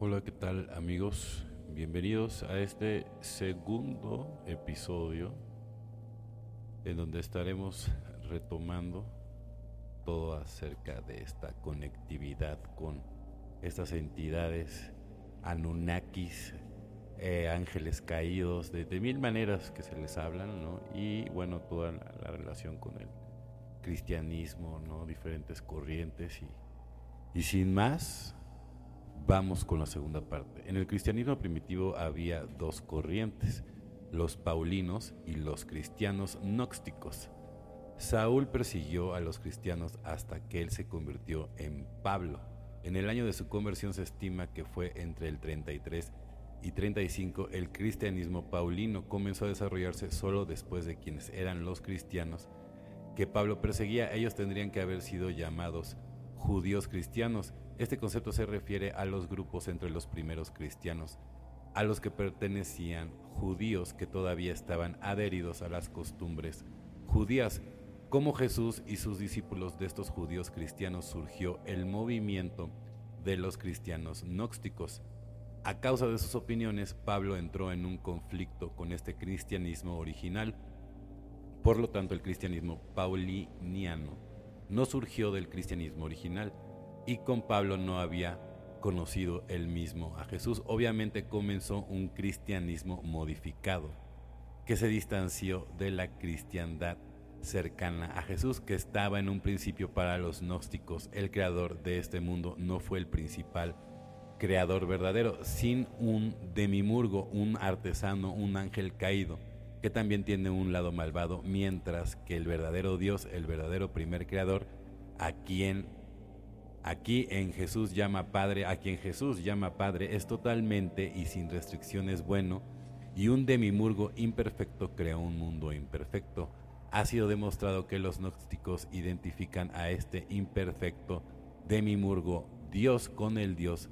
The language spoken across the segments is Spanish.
Hola, ¿qué tal amigos? Bienvenidos a este segundo episodio en donde estaremos retomando todo acerca de esta conectividad con estas entidades Anunnakis, eh, ángeles caídos, de, mil maneras que se les hablan, ¿no? Y bueno, toda la, la relación con el cristianismo, ¿no? Diferentes corrientes y, y sin más, vamos con la segunda parte. En el cristianismo primitivo había dos corrientes, los paulinos y los cristianos gnósticos. Saúl persiguió a los cristianos hasta que él se convirtió en Pablo. En el año de su conversión se estima que fue entre el 33 y 35 el cristianismo paulino comenzó a desarrollarse solo después de quienes eran los cristianos que Pablo perseguía. Ellos tendrían que haber sido llamados judíos cristianos. Este concepto se refiere a los grupos entre los primeros cristianos, a los que pertenecían judíos que todavía estaban adheridos a las costumbres judías. Como Jesús y sus discípulos de estos judíos cristianos surgió el movimiento de los cristianos gnósticos. A causa de sus opiniones, Pablo entró en un conflicto con este cristianismo original. Por lo tanto, el cristianismo pauliniano no surgió del cristianismo original y con Pablo no había conocido él mismo a Jesús. Obviamente comenzó un cristianismo modificado que se distanció de la cristiandad cercana a Jesús, que estaba en un principio para los gnósticos. El creador de este mundo no fue el principal creador verdadero, sin un demimurgo, un artesano, un ángel caído, que también tiene un lado malvado, mientras que el verdadero Dios, el verdadero primer creador, a quien aquí en Jesús llama Padre, a quien Jesús llama Padre, es totalmente y sin restricciones bueno, y un demimurgo imperfecto crea un mundo imperfecto ha sido demostrado que los gnósticos identifican a este imperfecto demimurgo Dios con el Dios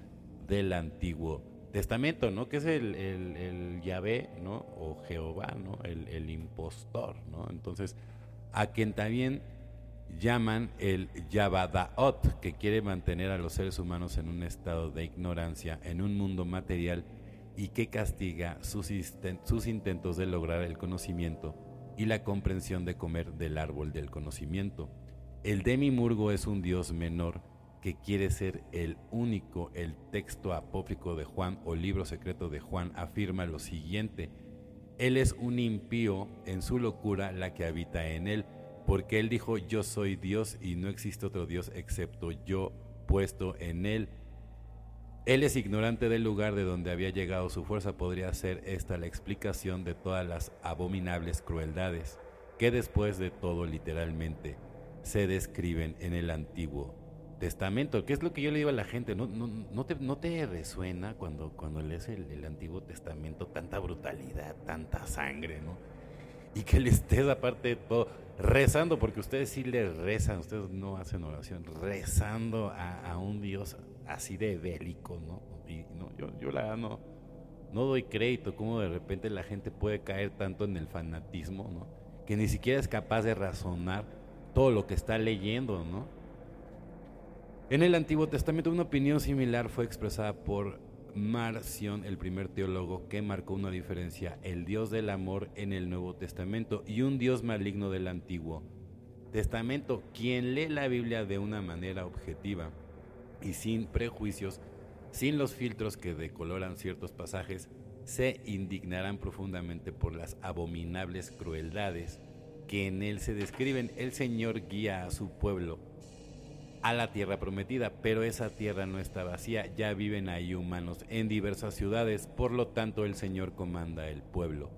del Antiguo Testamento, ¿no? Que es el, el, Yahvé, ¿no? O Jehová, ¿no? El, el, impostor, ¿no? Entonces, a quien también llaman el Yabadaot, que quiere mantener a los seres humanos en un estado de ignorancia, en un mundo material y que castiga sus, sus intentos de lograr el conocimiento y la comprensión de comer del árbol del conocimiento. El demimurgo es un dios menor que quiere ser el único. El texto apócrifo de Juan o libro secreto de Juan afirma lo siguiente. Él es un impío en su locura la que habita en él, porque él dijo yo soy Dios y no existe otro Dios excepto yo puesto en él. Él es ignorante del lugar de donde había llegado su fuerza. Podría ser esta la explicación de todas las abominables crueldades que después de todo literalmente se describen en el Antiguo Testamento. ¿Qué es lo que yo le digo a la gente? ¿No, no, no, te, no te, resuena cuando, cuando lees el, el, Antiguo Testamento tanta brutalidad, tanta sangre, ¿no? Y que le estés aparte de todo rezando, porque ustedes sí le rezan, ustedes no hacen oración, rezando a, un Dios así de bélico, ¿no? Y no, yo, yo la no, no doy crédito cómo de repente la gente puede caer tanto en el fanatismo, ¿no? Que ni siquiera es capaz de razonar todo lo que está leyendo, ¿no? En el Antiguo Testamento una opinión similar fue expresada por Marción, el primer teólogo que marcó una diferencia, el Dios del amor en el Nuevo Testamento y un Dios maligno del Antiguo Testamento. Quien lee la Biblia de una manera objetiva y sin prejuicios, sin los filtros que decoloran ciertos pasajes, se indignarán profundamente por las abominables crueldades que en él se describen. El Señor guía a su pueblo a la tierra prometida, pero esa tierra no está vacía, ya viven ahí humanos en diversas ciudades, por lo tanto el Señor comanda el pueblo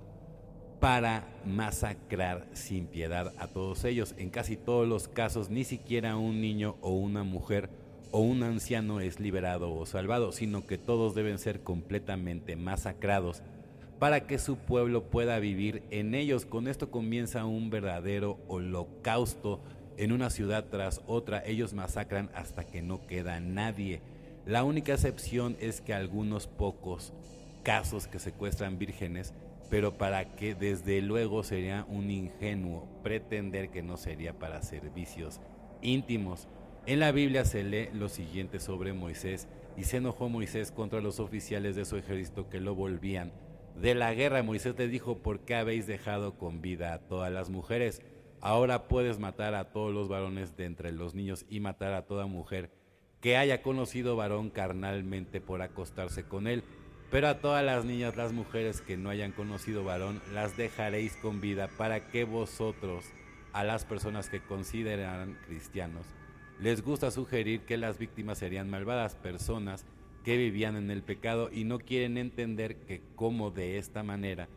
para masacrar sin piedad a todos ellos. En casi todos los casos, ni siquiera un niño o una mujer o un anciano es liberado o salvado, sino que todos deben ser completamente masacrados para que su pueblo pueda vivir en ellos. Con esto comienza un verdadero holocausto en una ciudad tras otra. Ellos masacran hasta que no queda nadie. La única excepción es que algunos pocos casos que secuestran vírgenes, pero para que desde luego sería un ingenuo pretender que no sería para servicios íntimos En la Biblia se lee lo siguiente sobre Moisés, y se enojó Moisés contra los oficiales de su ejército que lo volvían de la guerra. Moisés le dijo, ¿por qué habéis dejado con vida a todas las mujeres? Ahora puedes matar a todos los varones de entre los niños y matar a toda mujer que haya conocido varón carnalmente por acostarse con él. Pero a todas las niñas, las mujeres que no hayan conocido varón, las dejaréis con vida para que vosotros, a las personas que consideran cristianos, les gusta sugerir que las víctimas serían malvadas personas que vivían en el pecado y no quieren entender que como de esta manera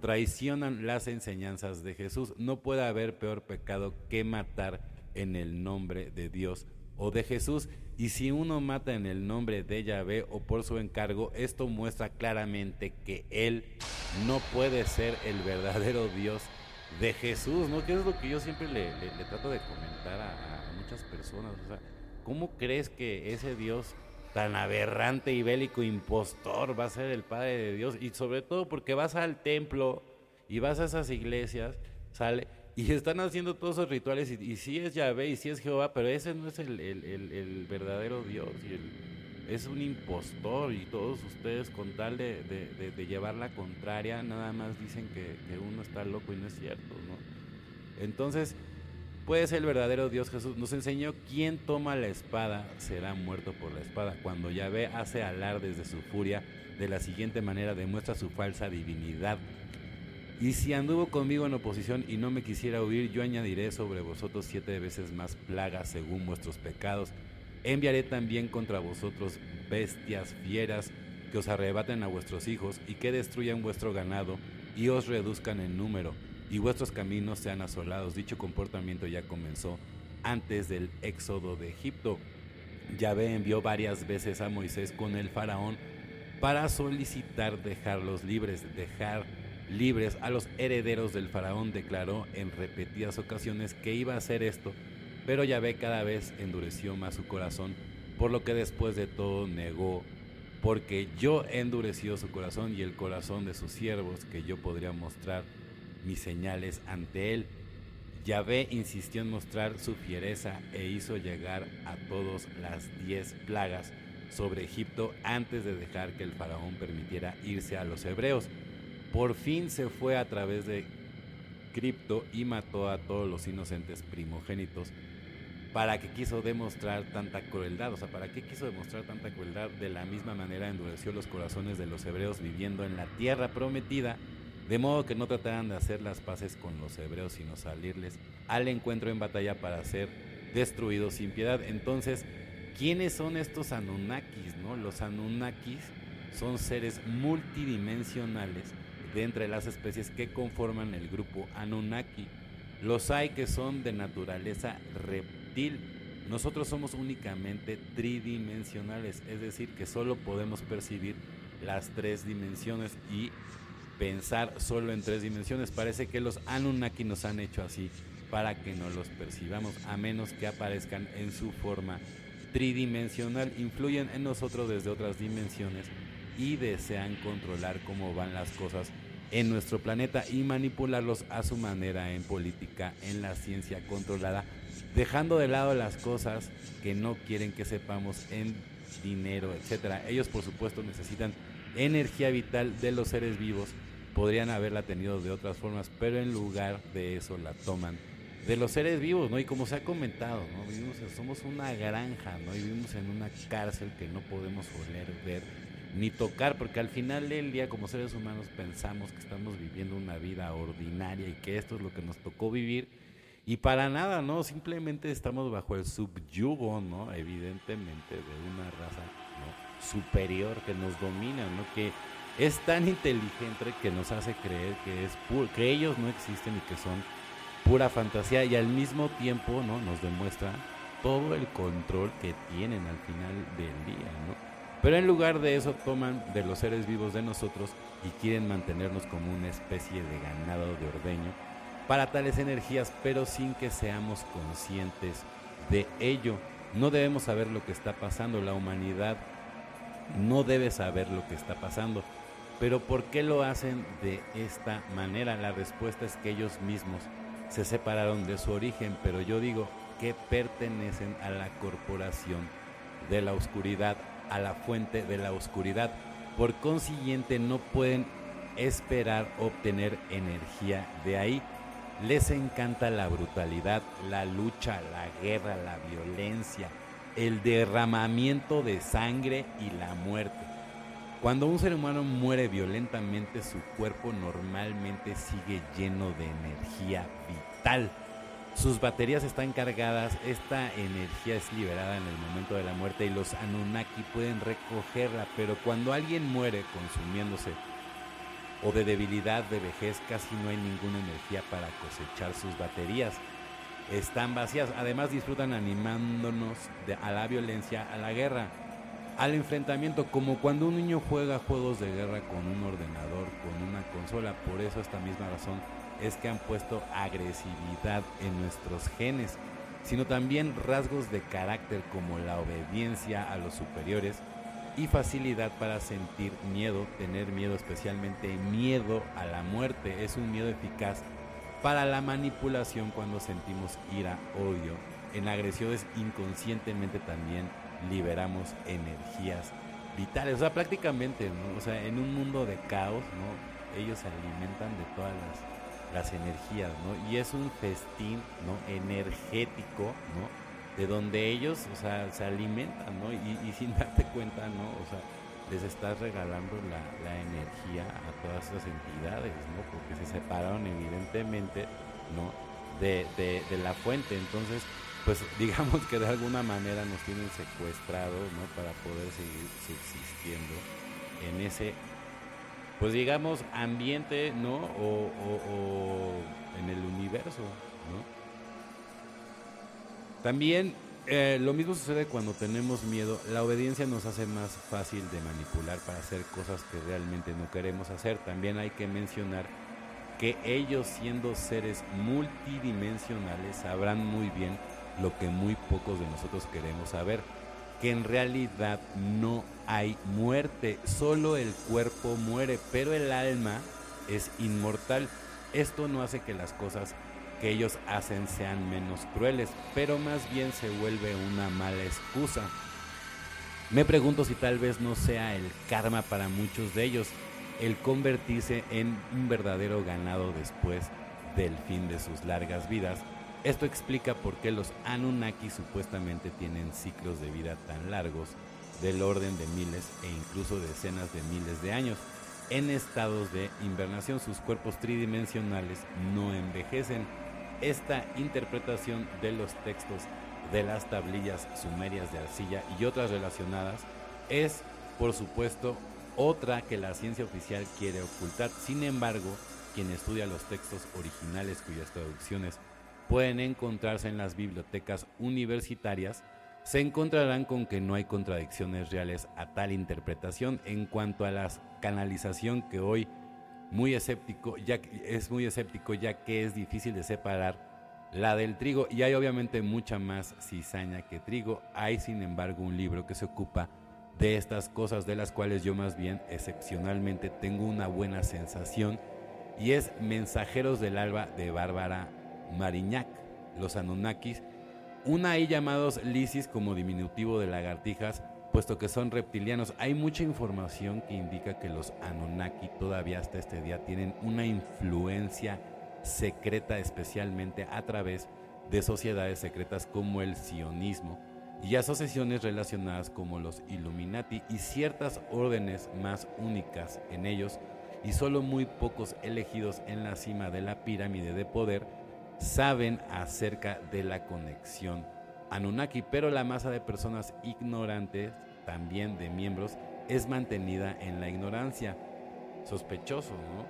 traicionan las enseñanzas de Jesús. No puede haber peor pecado que matar en el nombre de Dios o de Jesús. Y si uno mata en el nombre de Yahvé o por su encargo, esto muestra claramente que Él no puede ser el verdadero Dios de Jesús, ¿no? Que es lo que yo siempre le, trato de comentar a, a, muchas personas. O sea, ¿cómo crees que ese Dios tan aberrante y bélico impostor va a ser el Padre de Dios? Y sobre todo porque vas al templo y vas a esas iglesias, sale y están haciendo todos esos rituales, y, sí es Yahvé, y sí es Jehová, pero ese no es el, verdadero Dios, y es un impostor, y todos ustedes con tal de, llevar la contraria, nada más dicen que, uno está loco y no es cierto, ¿no? Entonces, puede ser el verdadero Dios Jesús. Nos enseñó quién toma la espada será muerto por la espada. Cuando Yahvé hace alardes de su furia, de la siguiente manera demuestra su falsa divinidad y si anduvo conmigo en oposición y no me quisiera huir, yo añadiré sobre vosotros siete veces más plagas según vuestros pecados. Enviaré también contra vosotros bestias fieras que os arrebaten a vuestros hijos y que destruyan vuestro ganado y os reduzcan en número y vuestros caminos sean asolados. Dicho comportamiento ya comenzó antes del éxodo de Egipto. Yahvé envió varias veces a Moisés con el faraón para solicitar dejarlos libres, dejar libres a los herederos del faraón, declaró en repetidas ocasiones que iba a hacer esto, pero Yahvé cada vez endureció más su corazón, por lo que después de todo negó, porque yo endureció su corazón y el corazón de sus siervos, que yo podría mostrar mis señales ante él. Yahvé insistió en mostrar su fiereza e hizo llegar a todos las diez plagas sobre Egipto antes de dejar que el faraón permitiera irse a los hebreos. Por fin se fue a través de cripto y mató a todos los inocentes primogénitos. ¿Para qué quiso demostrar tanta crueldad? O sea, ¿para qué quiso demostrar tanta crueldad? De la misma manera endureció los corazones de los hebreos viviendo en la tierra prometida, de modo que no trataran de hacer las paces con los hebreos, sino salirles al encuentro en batalla para ser destruidos sin piedad. Entonces, ¿quiénes son estos Anunnakis? No? Los Anunnakis son seres multidimensionales de entre las especies que conforman el grupo Anunnaki. Los hay que son de naturaleza reptil. Nosotros somos únicamente tridimensionales, es decir, que solo podemos percibir las tres dimensiones y pensar solo en tres dimensiones. Parece que los Anunnaki nos han hecho así para que no los percibamos, a menos que aparezcan en su forma tridimensional. Influyen en nosotros desde otras dimensiones y desean controlar cómo van las cosas en nuestro planeta y manipularlos a su manera en política, en la ciencia controlada, dejando de lado las cosas que no quieren que sepamos en dinero, etcétera. Ellos por supuesto necesitan energía vital de los seres vivos, podrían haberla tenido de otras formas, pero en lugar de eso la toman de los seres vivos, ¿no? Y como se ha comentado, ¿no? Vivimos, somos una granja, ¿no? Y vivimos en una cárcel que no podemos oler, ver ni tocar, porque al final del día como seres humanos pensamos que estamos viviendo una vida ordinaria y que esto es lo que nos tocó vivir. Y para nada, ¿no? Simplemente estamos bajo el subyugo, ¿no? Evidentemente de una raza superior que nos domina, ¿no? Que es tan inteligente que nos hace creer que, es que ellos no existen y que son pura fantasía y al mismo tiempo, ¿no? Nos demuestra todo el control que tienen al final del día. Pero en lugar de eso toman de los seres vivos de nosotros y quieren mantenernos como una especie de ganado de ordeño para tales energías, pero sin que seamos conscientes de ello. No debemos saber lo que está pasando, la humanidad no debe saber lo que está pasando. Pero ¿por qué lo hacen de esta manera? La respuesta es que ellos mismos se separaron de su origen, pero yo digo, que pertenecen a la corporación de la oscuridad, a la fuente de la oscuridad. Por consiguiente, no pueden esperar obtener energía de ahí. Les encanta la brutalidad, la lucha, la guerra, la violencia, el derramamiento de sangre y la muerte. Cuando un ser humano muere violentamente, su cuerpo normalmente sigue lleno de energía vital. Sus baterías están cargadas, esta energía es liberada en el momento de la muerte y los Anunnaki pueden recogerla, pero cuando alguien muere consumiéndose o de debilidad, de vejez, casi no hay ninguna energía para cosechar sus baterías. Están vacías, además disfrutan animándonos a la violencia, a la guerra al enfrentamiento, como cuando un niño juega juegos de guerra con un ordenador, con una consola. Por eso esta misma razón es que han puesto agresividad en nuestros genes, sino también rasgos de carácter como la obediencia a los superiores y facilidad para sentir miedo, tener miedo, especialmente miedo a la muerte. Es un miedo eficaz para la manipulación cuando sentimos ira, odio. En agresiones inconscientemente también liberamos energías vitales. O sea, prácticamente. O sea, en un mundo de caos, ¿no? Ellos se alimentan de todas las, energías, ¿no? Y es un festín, ¿no? Energético, ¿no? De donde ellos, o sea, se alimentan, ¿no? Y, sin darte cuenta, ¿no? O sea, les estás regalando la, la energía a todas esas entidades, ¿no? Porque se separaron evidentemente, ¿no? De, de, de la fuente. Entonces, pues digamos que de alguna manera nos tienen secuestrado, ¿no? Para poder seguir subsistiendo en ese, pues digamos, ambiente, ¿no? O, en el universo, ¿no? También eh, lo mismo sucede cuando tenemos miedo. La obediencia nos hace más fácil de manipular para hacer cosas que realmente no queremos hacer. También hay que mencionar que ellos siendo seres multidimensionales sabrán muy bien lo que muy pocos de nosotros queremos saber, que en realidad no hay muerte, solo el cuerpo muere, pero el alma es inmortal. Esto no hace que las cosas que ellos hacen sean menos crueles, pero más bien se vuelve una mala excusa. Me pregunto si tal vez no sea el karma para muchos de ellos el convertirse en un verdadero ganado después del fin de sus largas vidas esto explica por qué los Anunnaki supuestamente tienen ciclos de vida tan largos, del orden de miles e incluso decenas de miles de años. En estados de invernación sus cuerpos tridimensionales no envejecen. Esta interpretación de los textos de las tablillas sumerias de arcilla y otras relacionadas es, por supuesto, otra que la ciencia oficial quiere ocultar. Sin embargo, quien estudia los textos originales cuyas traducciones pueden encontrarse en las bibliotecas universitarias, se encontrarán con que no hay contradicciones reales a tal interpretación en cuanto a la canalización que hoy muy escéptico, ya es muy escéptico ya que es difícil de separar la del trigo y hay obviamente mucha más cizaña que trigo. Hay sin embargo un libro que se ocupa de estas cosas de las cuales yo más bien excepcionalmente tengo una buena sensación y es Mensajeros del Alba de Bárbara Mariñac, los Anunnakis, una ahí llamados Lisis como diminutivo de lagartijas, puesto que son reptilianos. Hay mucha información que indica que los Anunnaki todavía hasta este día tienen una influencia secreta, especialmente a través de sociedades secretas como el sionismo y asociaciones relacionadas como los Illuminati y ciertas órdenes más únicas en ellos y solo muy pocos elegidos en la cima de la pirámide de poder saben acerca de la conexión Anunnaki, pero la masa de personas ignorantes, también de miembros, es mantenida en la ignorancia. Sospechoso, ¿no?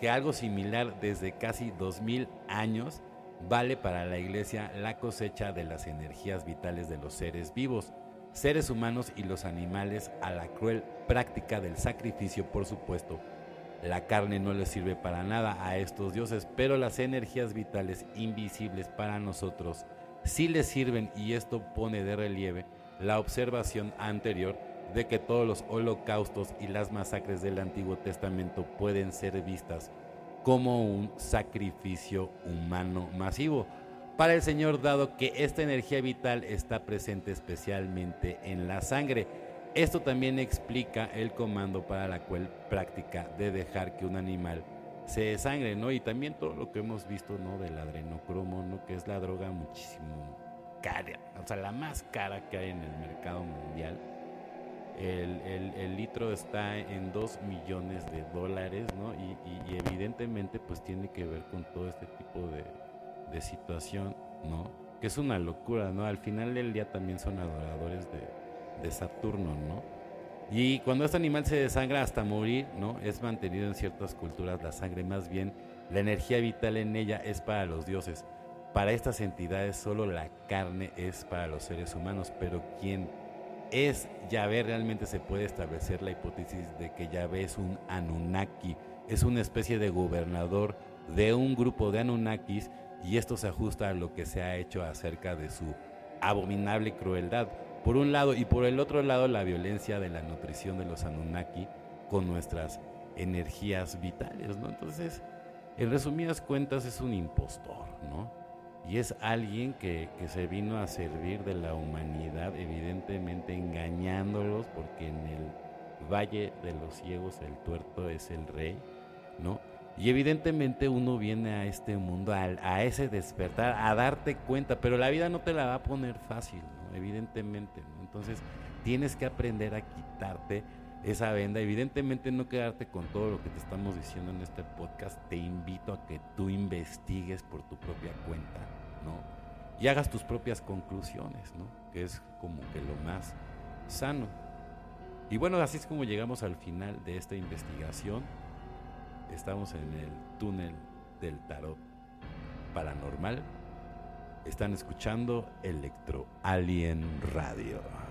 Que algo similar desde casi 2000 años vale para la iglesia la cosecha de las energías vitales de los seres vivos, seres humanos y los animales a la cruel práctica del sacrificio, por supuesto, la carne no les sirve para nada a estos dioses, pero las energías vitales invisibles para nosotros sí les sirven y esto pone de relieve la observación anterior de que todos los holocaustos y las masacres del Antiguo Testamento pueden ser vistas como un sacrificio humano masivo. para el Señor dado que esta energía vital está presente especialmente en la sangre. Esto también explica el comando para la cual práctica de dejar que un animal se desangre, ¿no? Y también todo lo que hemos visto, ¿no? Del adrenocromo, ¿no? Que es la droga muchísimo cara, o sea, la más cara que hay en el mercado mundial. El, litro está en 2 millones de dólares, ¿no? Y, evidentemente pues tiene que ver con todo este tipo de, de situación, ¿no? Que es una locura, ¿no? Al final del día también son adoradores de, de Saturno, ¿no? Y cuando este animal se desangra hasta morir, ¿no? Es mantenido en ciertas culturas la sangre, más bien la energía vital en ella es para los dioses. Para estas entidades solo la carne es para los seres humanos, pero quien es Yahvé realmente se puede establecer la hipótesis de que Yahvé es un Anunnaki, es una especie de gobernador de un grupo de Anunnakis y esto se ajusta a lo que se ha hecho acerca de su abominable crueldad. Por un lado y por el otro lado la violencia de la nutrición de los Anunnaki con nuestras energías vitales, ¿no? Entonces, en resumidas cuentas es un impostor, ¿no? Y es alguien que, que se vino a servir de la humanidad, evidentemente engañándolos, porque en el Valle de los Ciegos el tuerto es el rey, ¿no? Y evidentemente uno viene a este mundo, a, ese despertar, a darte cuenta, pero la vida no te la va a poner fácil, ¿no? Evidentemente. Entonces tienes que aprender a quitarte esa venda, evidentemente no quedarte con todo lo que te estamos diciendo en este podcast, te invito a que tú investigues por tu propia cuenta, ¿no? Y hagas tus propias conclusiones, ¿no? Que es como que lo más sano. Y bueno, así es como llegamos al final de esta investigación. Estamos en el túnel del tarot paranormal. Están escuchando Electro Alien Radio.